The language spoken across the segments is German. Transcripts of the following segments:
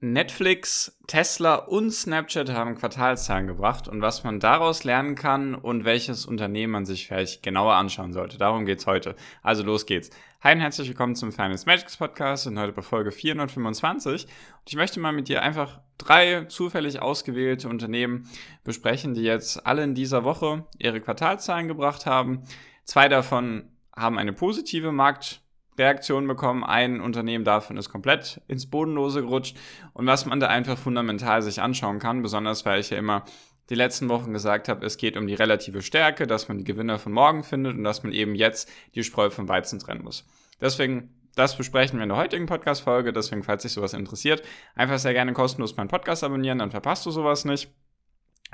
Netflix, Tesla und Snapchat haben Quartalszahlen gebracht und was man daraus lernen kann und welches Unternehmen man sich vielleicht genauer anschauen sollte. Darum geht's heute. Also los geht's. Hi und herzlich willkommen zum Finance Magics Podcast und heute bei Folge 425. Und ich möchte mal mit dir einfach drei zufällig ausgewählte Unternehmen besprechen, die jetzt alle in dieser Woche ihre Quartalszahlen gebracht haben. Zwei davon haben eine positive Markt Reaktionen bekommen. Ein Unternehmen davon ist komplett ins Bodenlose gerutscht. Und was man da einfach fundamental sich anschauen kann, besonders weil ich ja immer die letzten Wochen gesagt habe, es geht um die relative Stärke, dass man die Gewinner von morgen findet und dass man eben jetzt die Spreu vom Weizen trennen muss. Deswegen, das besprechen wir in der heutigen Podcast-Folge. Deswegen, falls sich sowas interessiert, einfach sehr gerne kostenlos meinen Podcast abonnieren, dann verpasst du sowas nicht.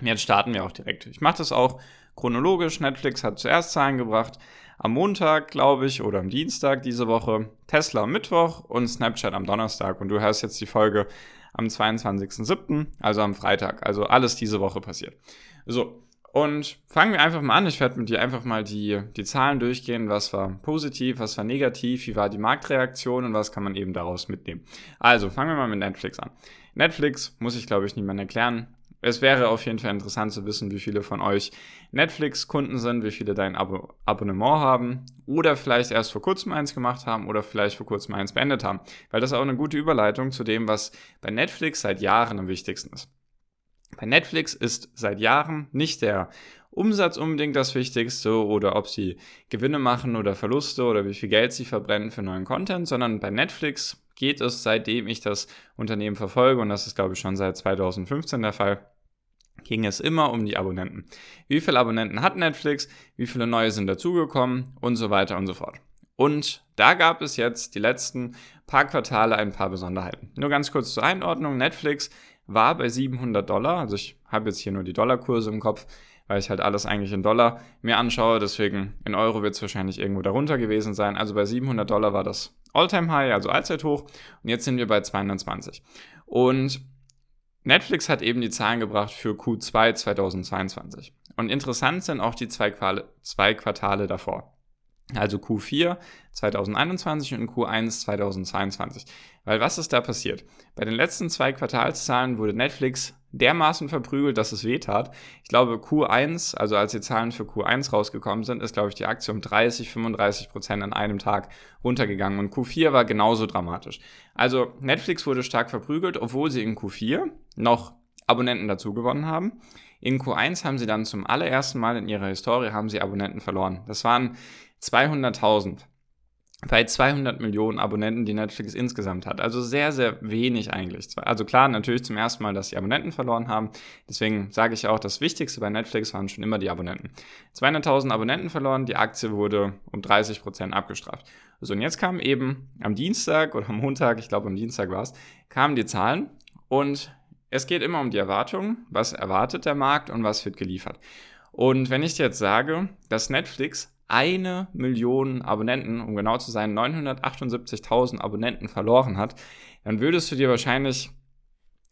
Und jetzt starten wir auch direkt. Ich mache das auch chronologisch. Netflix hat zuerst Zahlen gebracht. Am Montag, glaube ich, oder am Dienstag diese Woche. Tesla am Mittwoch und Snapchat am Donnerstag. Und du hörst jetzt die Folge am 22.07., also am Freitag. Also alles diese Woche passiert. So. Und fangen wir einfach mal an. Ich werde mit dir einfach mal die, die Zahlen durchgehen. Was war positiv, was war negativ, wie war die Marktreaktion und was kann man eben daraus mitnehmen. Also fangen wir mal mit Netflix an. Netflix muss ich, glaube ich, niemand erklären es wäre auf jeden Fall interessant zu wissen, wie viele von euch Netflix-Kunden sind, wie viele dein Abo Abonnement haben oder vielleicht erst vor kurzem eins gemacht haben oder vielleicht vor kurzem eins beendet haben. Weil das ist auch eine gute Überleitung zu dem, was bei Netflix seit Jahren am wichtigsten ist. Bei Netflix ist seit Jahren nicht der Umsatz unbedingt das Wichtigste oder ob sie Gewinne machen oder Verluste oder wie viel Geld sie verbrennen für neuen Content, sondern bei Netflix geht es, seitdem ich das Unternehmen verfolge, und das ist glaube ich schon seit 2015 der Fall, ging es immer um die Abonnenten. Wie viele Abonnenten hat Netflix, wie viele neue sind dazugekommen und so weiter und so fort. Und da gab es jetzt die letzten paar Quartale ein paar Besonderheiten. Nur ganz kurz zur Einordnung. Netflix war bei 700 Dollar, also ich habe jetzt hier nur die Dollarkurse im Kopf, weil ich halt alles eigentlich in Dollar mir anschaue, deswegen in Euro wird es wahrscheinlich irgendwo darunter gewesen sein. Also bei 700 Dollar war das Alltime High, also Allzeithoch und jetzt sind wir bei 220. Und Netflix hat eben die Zahlen gebracht für Q2 2022. Und interessant sind auch die zwei, Quale, zwei Quartale davor. Also Q4 2021 und Q1 2022. Weil was ist da passiert? Bei den letzten zwei Quartalszahlen wurde Netflix dermaßen verprügelt, dass es weh tat. Ich glaube, Q1, also als die Zahlen für Q1 rausgekommen sind, ist, glaube ich, die Aktie um 30, 35 Prozent an einem Tag runtergegangen. Und Q4 war genauso dramatisch. Also Netflix wurde stark verprügelt, obwohl sie in Q4 noch Abonnenten dazu gewonnen haben. In Q1 haben sie dann zum allerersten Mal in ihrer Historie haben sie Abonnenten verloren. Das waren 200.000 bei 200 Millionen Abonnenten, die Netflix insgesamt hat. Also sehr, sehr wenig eigentlich. Also klar, natürlich zum ersten Mal, dass sie Abonnenten verloren haben. Deswegen sage ich auch, das Wichtigste bei Netflix waren schon immer die Abonnenten. 200.000 Abonnenten verloren, die Aktie wurde um 30 Prozent abgestraft. So, und jetzt kam eben am Dienstag oder am Montag, ich glaube am Dienstag war es, kamen die Zahlen und es geht immer um die Erwartungen. Was erwartet der Markt und was wird geliefert? Und wenn ich dir jetzt sage, dass Netflix eine Million Abonnenten, um genau zu sein, 978.000 Abonnenten verloren hat, dann würdest du dir wahrscheinlich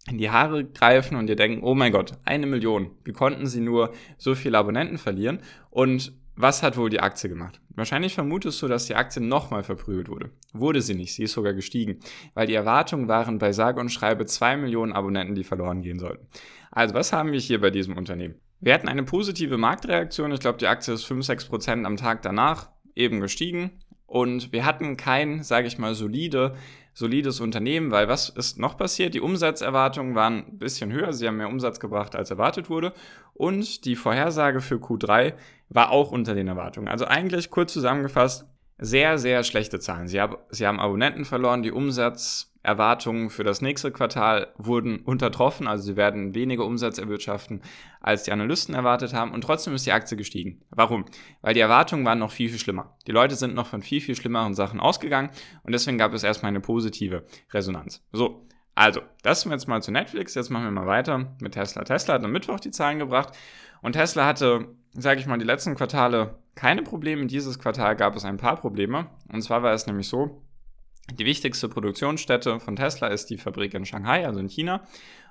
in die Haare greifen und dir denken, oh mein Gott, eine Million. Wie konnten sie nur so viele Abonnenten verlieren? Und was hat wohl die Aktie gemacht? Wahrscheinlich vermutest du, dass die Aktie nochmal verprügelt wurde. Wurde sie nicht, sie ist sogar gestiegen, weil die Erwartungen waren bei sage und schreibe zwei Millionen Abonnenten, die verloren gehen sollten. Also was haben wir hier bei diesem Unternehmen? Wir hatten eine positive Marktreaktion. Ich glaube, die Aktie ist 5, 6 Prozent am Tag danach eben gestiegen. Und wir hatten kein, sage ich mal, solide, solides Unternehmen, weil was ist noch passiert? Die Umsatzerwartungen waren ein bisschen höher. Sie haben mehr Umsatz gebracht, als erwartet wurde. Und die Vorhersage für Q3 war auch unter den Erwartungen. Also eigentlich kurz zusammengefasst, sehr, sehr schlechte Zahlen. Sie, haben, sie haben Abonnenten verloren, die Umsatz Erwartungen für das nächste Quartal wurden untertroffen, also sie werden weniger Umsatz erwirtschaften, als die Analysten erwartet haben und trotzdem ist die Aktie gestiegen. Warum? Weil die Erwartungen waren noch viel, viel schlimmer. Die Leute sind noch von viel, viel schlimmeren Sachen ausgegangen und deswegen gab es erstmal eine positive Resonanz. So, also, das sind wir jetzt mal zu Netflix, jetzt machen wir mal weiter mit Tesla. Tesla hat am Mittwoch die Zahlen gebracht und Tesla hatte, sage ich mal, die letzten Quartale keine Probleme. Dieses Quartal gab es ein paar Probleme und zwar war es nämlich so, die wichtigste Produktionsstätte von Tesla ist die Fabrik in Shanghai, also in China.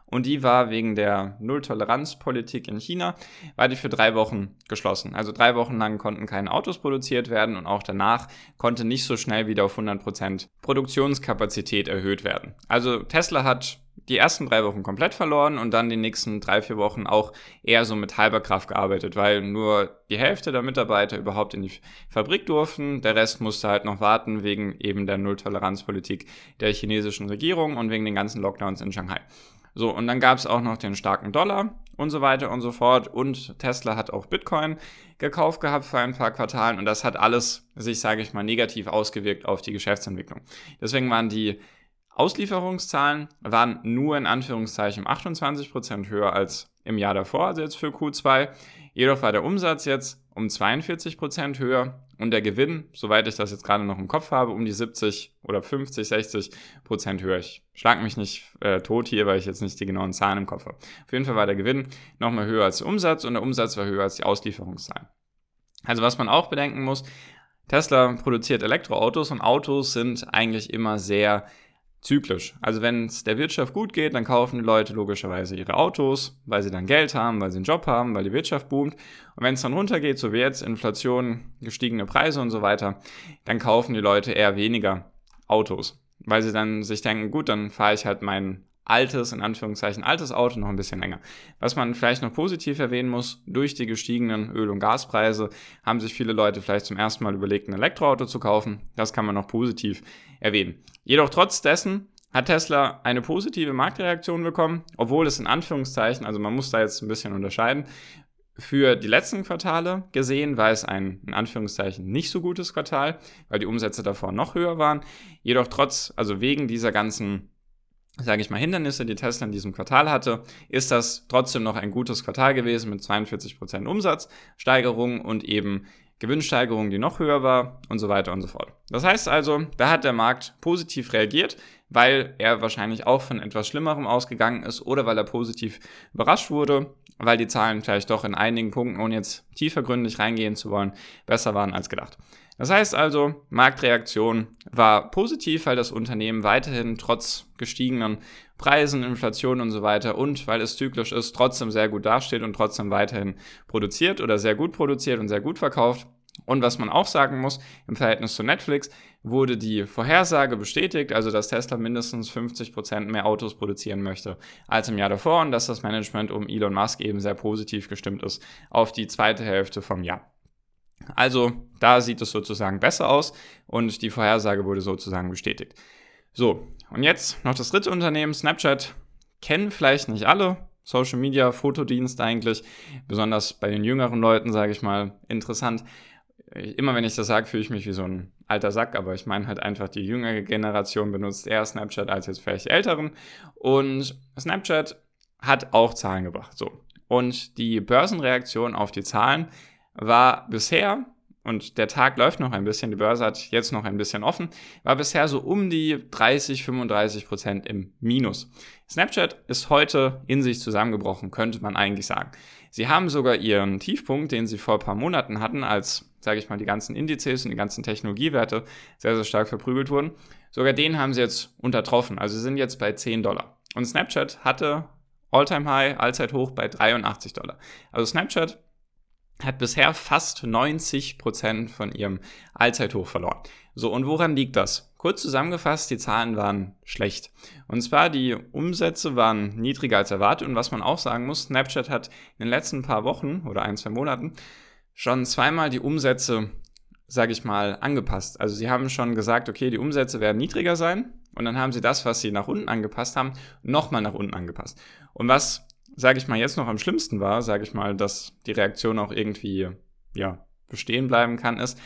Und die war wegen der Null-Toleranz-Politik in China, war die für drei Wochen geschlossen. Also drei Wochen lang konnten keine Autos produziert werden und auch danach konnte nicht so schnell wieder auf 100% Produktionskapazität erhöht werden. Also Tesla hat die ersten drei Wochen komplett verloren und dann die nächsten drei, vier Wochen auch eher so mit halber Kraft gearbeitet, weil nur die Hälfte der Mitarbeiter überhaupt in die Fabrik durften. Der Rest musste halt noch warten wegen eben der Nulltoleranzpolitik der chinesischen Regierung und wegen den ganzen Lockdowns in Shanghai. So, und dann gab es auch noch den starken Dollar und so weiter und so fort. Und Tesla hat auch Bitcoin gekauft gehabt für ein paar Quartalen und das hat alles sich, sage ich mal, negativ ausgewirkt auf die Geschäftsentwicklung. Deswegen waren die Auslieferungszahlen waren nur in Anführungszeichen 28% höher als im Jahr davor, also jetzt für Q2. Jedoch war der Umsatz jetzt um 42% höher und der Gewinn, soweit ich das jetzt gerade noch im Kopf habe, um die 70 oder 50, 60% höher. Ich schlag mich nicht äh, tot hier, weil ich jetzt nicht die genauen Zahlen im Kopf habe. Auf jeden Fall war der Gewinn nochmal höher als der Umsatz und der Umsatz war höher als die Auslieferungszahlen. Also was man auch bedenken muss, Tesla produziert Elektroautos und Autos sind eigentlich immer sehr zyklisch. Also wenn es der Wirtschaft gut geht, dann kaufen die Leute logischerweise ihre Autos, weil sie dann Geld haben, weil sie einen Job haben, weil die Wirtschaft boomt. Und wenn es dann runtergeht, so wie jetzt Inflation, gestiegene Preise und so weiter, dann kaufen die Leute eher weniger Autos, weil sie dann sich denken, gut, dann fahre ich halt mein altes, in Anführungszeichen altes Auto noch ein bisschen länger. Was man vielleicht noch positiv erwähnen muss, durch die gestiegenen Öl- und Gaspreise haben sich viele Leute vielleicht zum ersten Mal überlegt, ein Elektroauto zu kaufen. Das kann man noch positiv erwähnen. Jedoch trotz dessen hat Tesla eine positive Marktreaktion bekommen, obwohl es in Anführungszeichen, also man muss da jetzt ein bisschen unterscheiden, für die letzten Quartale gesehen war es ein in Anführungszeichen nicht so gutes Quartal, weil die Umsätze davor noch höher waren. Jedoch trotz, also wegen dieser ganzen, sage ich mal, Hindernisse, die Tesla in diesem Quartal hatte, ist das trotzdem noch ein gutes Quartal gewesen mit 42% Umsatzsteigerung und eben Gewinnsteigerung, die noch höher war und so weiter und so fort. Das heißt also, da hat der Markt positiv reagiert, weil er wahrscheinlich auch von etwas Schlimmerem ausgegangen ist oder weil er positiv überrascht wurde, weil die Zahlen vielleicht doch in einigen Punkten, ohne jetzt tiefergründig reingehen zu wollen, besser waren als gedacht. Das heißt also, Marktreaktion war positiv, weil das Unternehmen weiterhin trotz gestiegenen Preisen, Inflation und so weiter und weil es zyklisch ist, trotzdem sehr gut dasteht und trotzdem weiterhin produziert oder sehr gut produziert und sehr gut verkauft. Und was man auch sagen muss, im Verhältnis zu Netflix wurde die Vorhersage bestätigt, also dass Tesla mindestens 50% mehr Autos produzieren möchte als im Jahr davor und dass das Management um Elon Musk eben sehr positiv gestimmt ist auf die zweite Hälfte vom Jahr. Also da sieht es sozusagen besser aus und die Vorhersage wurde sozusagen bestätigt. So, und jetzt noch das dritte Unternehmen, Snapchat. Kennen vielleicht nicht alle. Social Media, Fotodienst eigentlich, besonders bei den jüngeren Leuten, sage ich mal, interessant. Immer wenn ich das sage, fühle ich mich wie so ein alter Sack, aber ich meine halt einfach, die jüngere Generation benutzt eher Snapchat als jetzt vielleicht die älteren. Und Snapchat hat auch Zahlen gebracht. So. Und die Börsenreaktion auf die Zahlen war bisher und der Tag läuft noch ein bisschen, die Börse hat jetzt noch ein bisschen offen, war bisher so um die 30, 35 Prozent im Minus. Snapchat ist heute in sich zusammengebrochen, könnte man eigentlich sagen. Sie haben sogar ihren Tiefpunkt, den sie vor ein paar Monaten hatten, als, sage ich mal, die ganzen Indizes und die ganzen Technologiewerte sehr, sehr stark verprügelt wurden, sogar den haben sie jetzt untertroffen. Also sie sind jetzt bei 10 Dollar. Und Snapchat hatte All-Time High, Allzeithoch bei 83 Dollar. Also Snapchat hat bisher fast 90 Prozent von ihrem Allzeithoch verloren. So, und woran liegt das? Kurz zusammengefasst, die Zahlen waren schlecht. Und zwar die Umsätze waren niedriger als erwartet. Und was man auch sagen muss, Snapchat hat in den letzten paar Wochen oder ein, zwei Monaten schon zweimal die Umsätze, sage ich mal, angepasst. Also sie haben schon gesagt, okay, die Umsätze werden niedriger sein. Und dann haben sie das, was sie nach unten angepasst haben, nochmal nach unten angepasst. Und was sage ich mal, jetzt noch am schlimmsten war, sage ich mal, dass die Reaktion auch irgendwie, ja, bestehen bleiben kann, ist,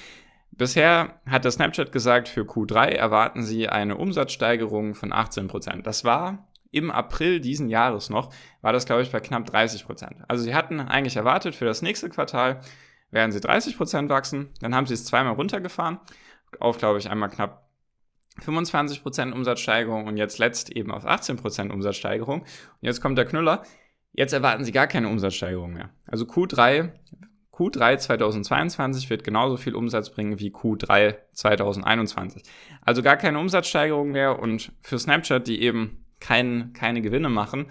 bisher hat der Snapchat gesagt, für Q3 erwarten sie eine Umsatzsteigerung von 18%. Das war im April diesen Jahres noch, war das, glaube ich, bei knapp 30%. Also sie hatten eigentlich erwartet, für das nächste Quartal werden sie 30% wachsen. Dann haben sie es zweimal runtergefahren, auf, glaube ich, einmal knapp 25% Umsatzsteigerung und jetzt letzt eben auf 18% Umsatzsteigerung. Und jetzt kommt der Knüller. Jetzt erwarten sie gar keine Umsatzsteigerung mehr. Also Q3, Q3 2022 wird genauso viel Umsatz bringen wie Q3 2021. Also gar keine Umsatzsteigerung mehr und für Snapchat, die eben kein, keine Gewinne machen,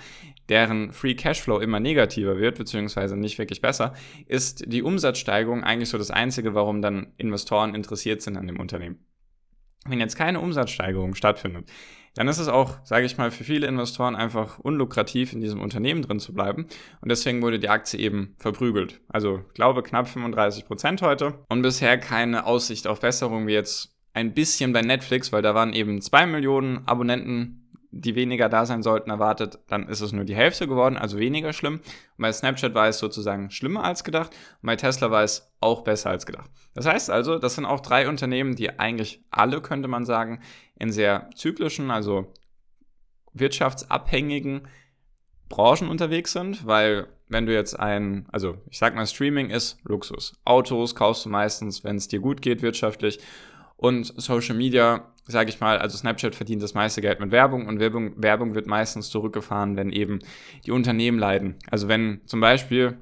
deren Free Cashflow immer negativer wird, beziehungsweise nicht wirklich besser, ist die Umsatzsteigerung eigentlich so das Einzige, warum dann Investoren interessiert sind an dem Unternehmen. wenn jetzt keine Umsatzsteigerung stattfindet, dann ist es auch, sage ich mal, für viele Investoren einfach unlukrativ, in diesem Unternehmen drin zu bleiben. Und deswegen wurde die Aktie eben verprügelt. Also, glaube knapp 35 Prozent heute. Und bisher keine Aussicht auf Besserung, wie jetzt ein bisschen bei Netflix, weil da waren eben zwei Millionen Abonnenten die weniger da sein sollten, erwartet, dann ist es nur die Hälfte geworden, also weniger schlimm. Und bei Snapchat war es sozusagen schlimmer als gedacht und bei Tesla war es auch besser als gedacht. Das heißt also, das sind auch drei Unternehmen, die eigentlich alle, könnte man sagen, in sehr zyklischen, also wirtschaftsabhängigen Branchen unterwegs sind, weil wenn du jetzt ein, also ich sag mal, Streaming ist Luxus. Autos kaufst du meistens, wenn es dir gut geht wirtschaftlich und Social Media sage ich mal, also Snapchat verdient das meiste Geld mit Werbung und Werbung, Werbung wird meistens zurückgefahren, wenn eben die Unternehmen leiden. Also wenn zum Beispiel,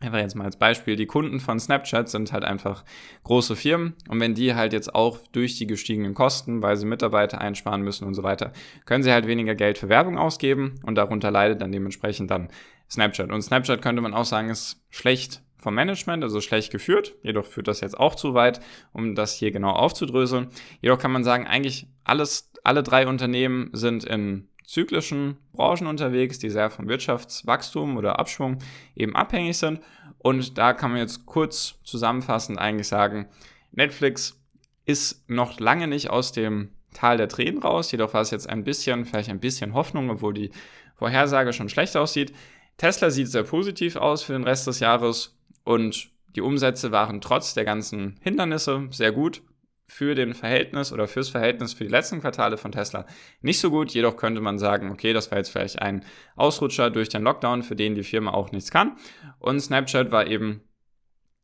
einfach jetzt mal als Beispiel, die Kunden von Snapchat sind halt einfach große Firmen und wenn die halt jetzt auch durch die gestiegenen Kosten, weil sie Mitarbeiter einsparen müssen und so weiter, können sie halt weniger Geld für Werbung ausgeben und darunter leidet dann dementsprechend dann Snapchat. Und Snapchat könnte man auch sagen, ist schlecht vom Management, also schlecht geführt. Jedoch führt das jetzt auch zu weit, um das hier genau aufzudröseln. Jedoch kann man sagen, eigentlich alles, alle drei Unternehmen sind in zyklischen Branchen unterwegs, die sehr vom Wirtschaftswachstum oder Abschwung eben abhängig sind. Und da kann man jetzt kurz zusammenfassend eigentlich sagen, Netflix ist noch lange nicht aus dem Tal der Tränen raus, jedoch war es jetzt ein bisschen, vielleicht ein bisschen Hoffnung, obwohl die Vorhersage schon schlecht aussieht. Tesla sieht sehr positiv aus für den Rest des Jahres und die Umsätze waren trotz der ganzen Hindernisse sehr gut für den Verhältnis oder fürs Verhältnis für die letzten Quartale von Tesla nicht so gut. Jedoch könnte man sagen, okay, das war jetzt vielleicht ein Ausrutscher durch den Lockdown, für den die Firma auch nichts kann. Und Snapchat war eben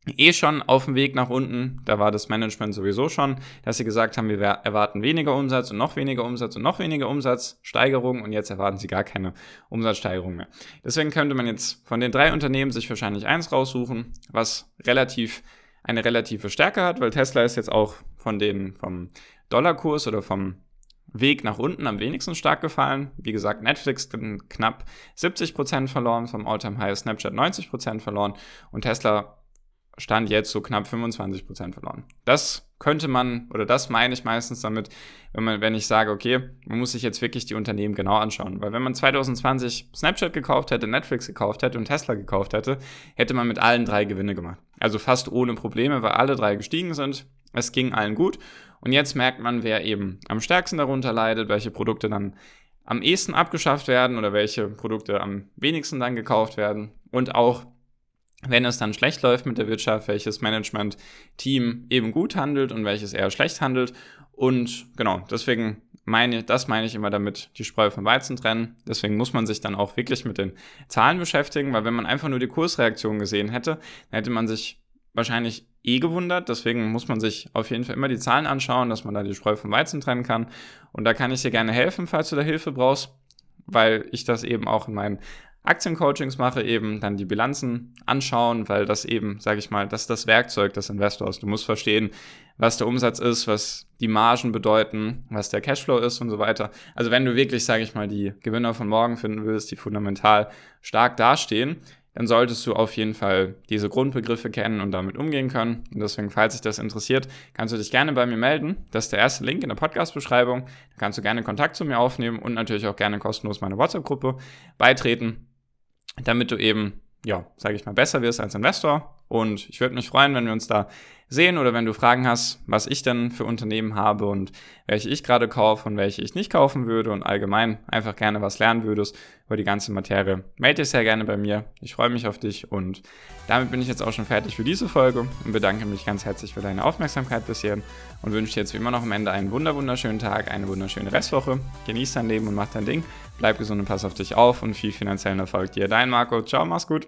eh schon auf dem Weg nach unten. Da war das Management sowieso schon, dass sie gesagt haben, wir erwarten weniger Umsatz und noch weniger Umsatz und noch weniger Umsatzsteigerung und jetzt erwarten sie gar keine Umsatzsteigerung mehr. Deswegen könnte man jetzt von den drei Unternehmen sich wahrscheinlich eins raussuchen, was relativ eine relative Stärke hat, weil Tesla ist jetzt auch von den vom Dollarkurs oder vom Weg nach unten am wenigsten stark gefallen. Wie gesagt, Netflix knapp 70% verloren, vom Alltime High Snapchat 90% verloren und Tesla Stand jetzt so knapp 25 Prozent verloren. Das könnte man, oder das meine ich meistens damit, wenn, man, wenn ich sage, okay, man muss sich jetzt wirklich die Unternehmen genau anschauen. Weil wenn man 2020 Snapchat gekauft hätte, Netflix gekauft hätte und Tesla gekauft hätte, hätte man mit allen drei Gewinne gemacht. Also fast ohne Probleme, weil alle drei gestiegen sind. Es ging allen gut. Und jetzt merkt man, wer eben am stärksten darunter leidet, welche Produkte dann am ehesten abgeschafft werden oder welche Produkte am wenigsten dann gekauft werden. Und auch wenn es dann schlecht läuft mit der Wirtschaft, welches Management-Team eben gut handelt und welches eher schlecht handelt. Und genau, deswegen meine, das meine ich immer damit, die Spreu vom Weizen trennen. Deswegen muss man sich dann auch wirklich mit den Zahlen beschäftigen, weil wenn man einfach nur die Kursreaktion gesehen hätte, dann hätte man sich wahrscheinlich eh gewundert. Deswegen muss man sich auf jeden Fall immer die Zahlen anschauen, dass man da die Spreu vom Weizen trennen kann. Und da kann ich dir gerne helfen, falls du da Hilfe brauchst, weil ich das eben auch in meinen Aktiencoachings mache, eben dann die Bilanzen anschauen, weil das eben, sage ich mal, das ist das Werkzeug des Investors. Du musst verstehen, was der Umsatz ist, was die Margen bedeuten, was der Cashflow ist und so weiter. Also wenn du wirklich, sage ich mal, die Gewinner von morgen finden willst, die fundamental stark dastehen, dann solltest du auf jeden Fall diese Grundbegriffe kennen und damit umgehen können. Und deswegen, falls dich das interessiert, kannst du dich gerne bei mir melden. Das ist der erste Link in der Podcast-Beschreibung. Da kannst du gerne Kontakt zu mir aufnehmen und natürlich auch gerne kostenlos meine WhatsApp-Gruppe beitreten damit du eben, ja, sage ich mal, besser wirst als Investor. Und ich würde mich freuen, wenn wir uns da sehen oder wenn du Fragen hast, was ich denn für Unternehmen habe und welche ich gerade kaufe und welche ich nicht kaufen würde und allgemein einfach gerne was lernen würdest über die ganze Materie. Melde dich sehr gerne bei mir. Ich freue mich auf dich und damit bin ich jetzt auch schon fertig für diese Folge und bedanke mich ganz herzlich für deine Aufmerksamkeit bis hierhin und wünsche dir jetzt wie immer noch am Ende einen wunderschönen Tag, eine wunderschöne Restwoche. Genieß dein Leben und mach dein Ding. Bleib gesund und pass auf dich auf und viel finanziellen Erfolg dir. Dein Marco. Ciao, mach's gut.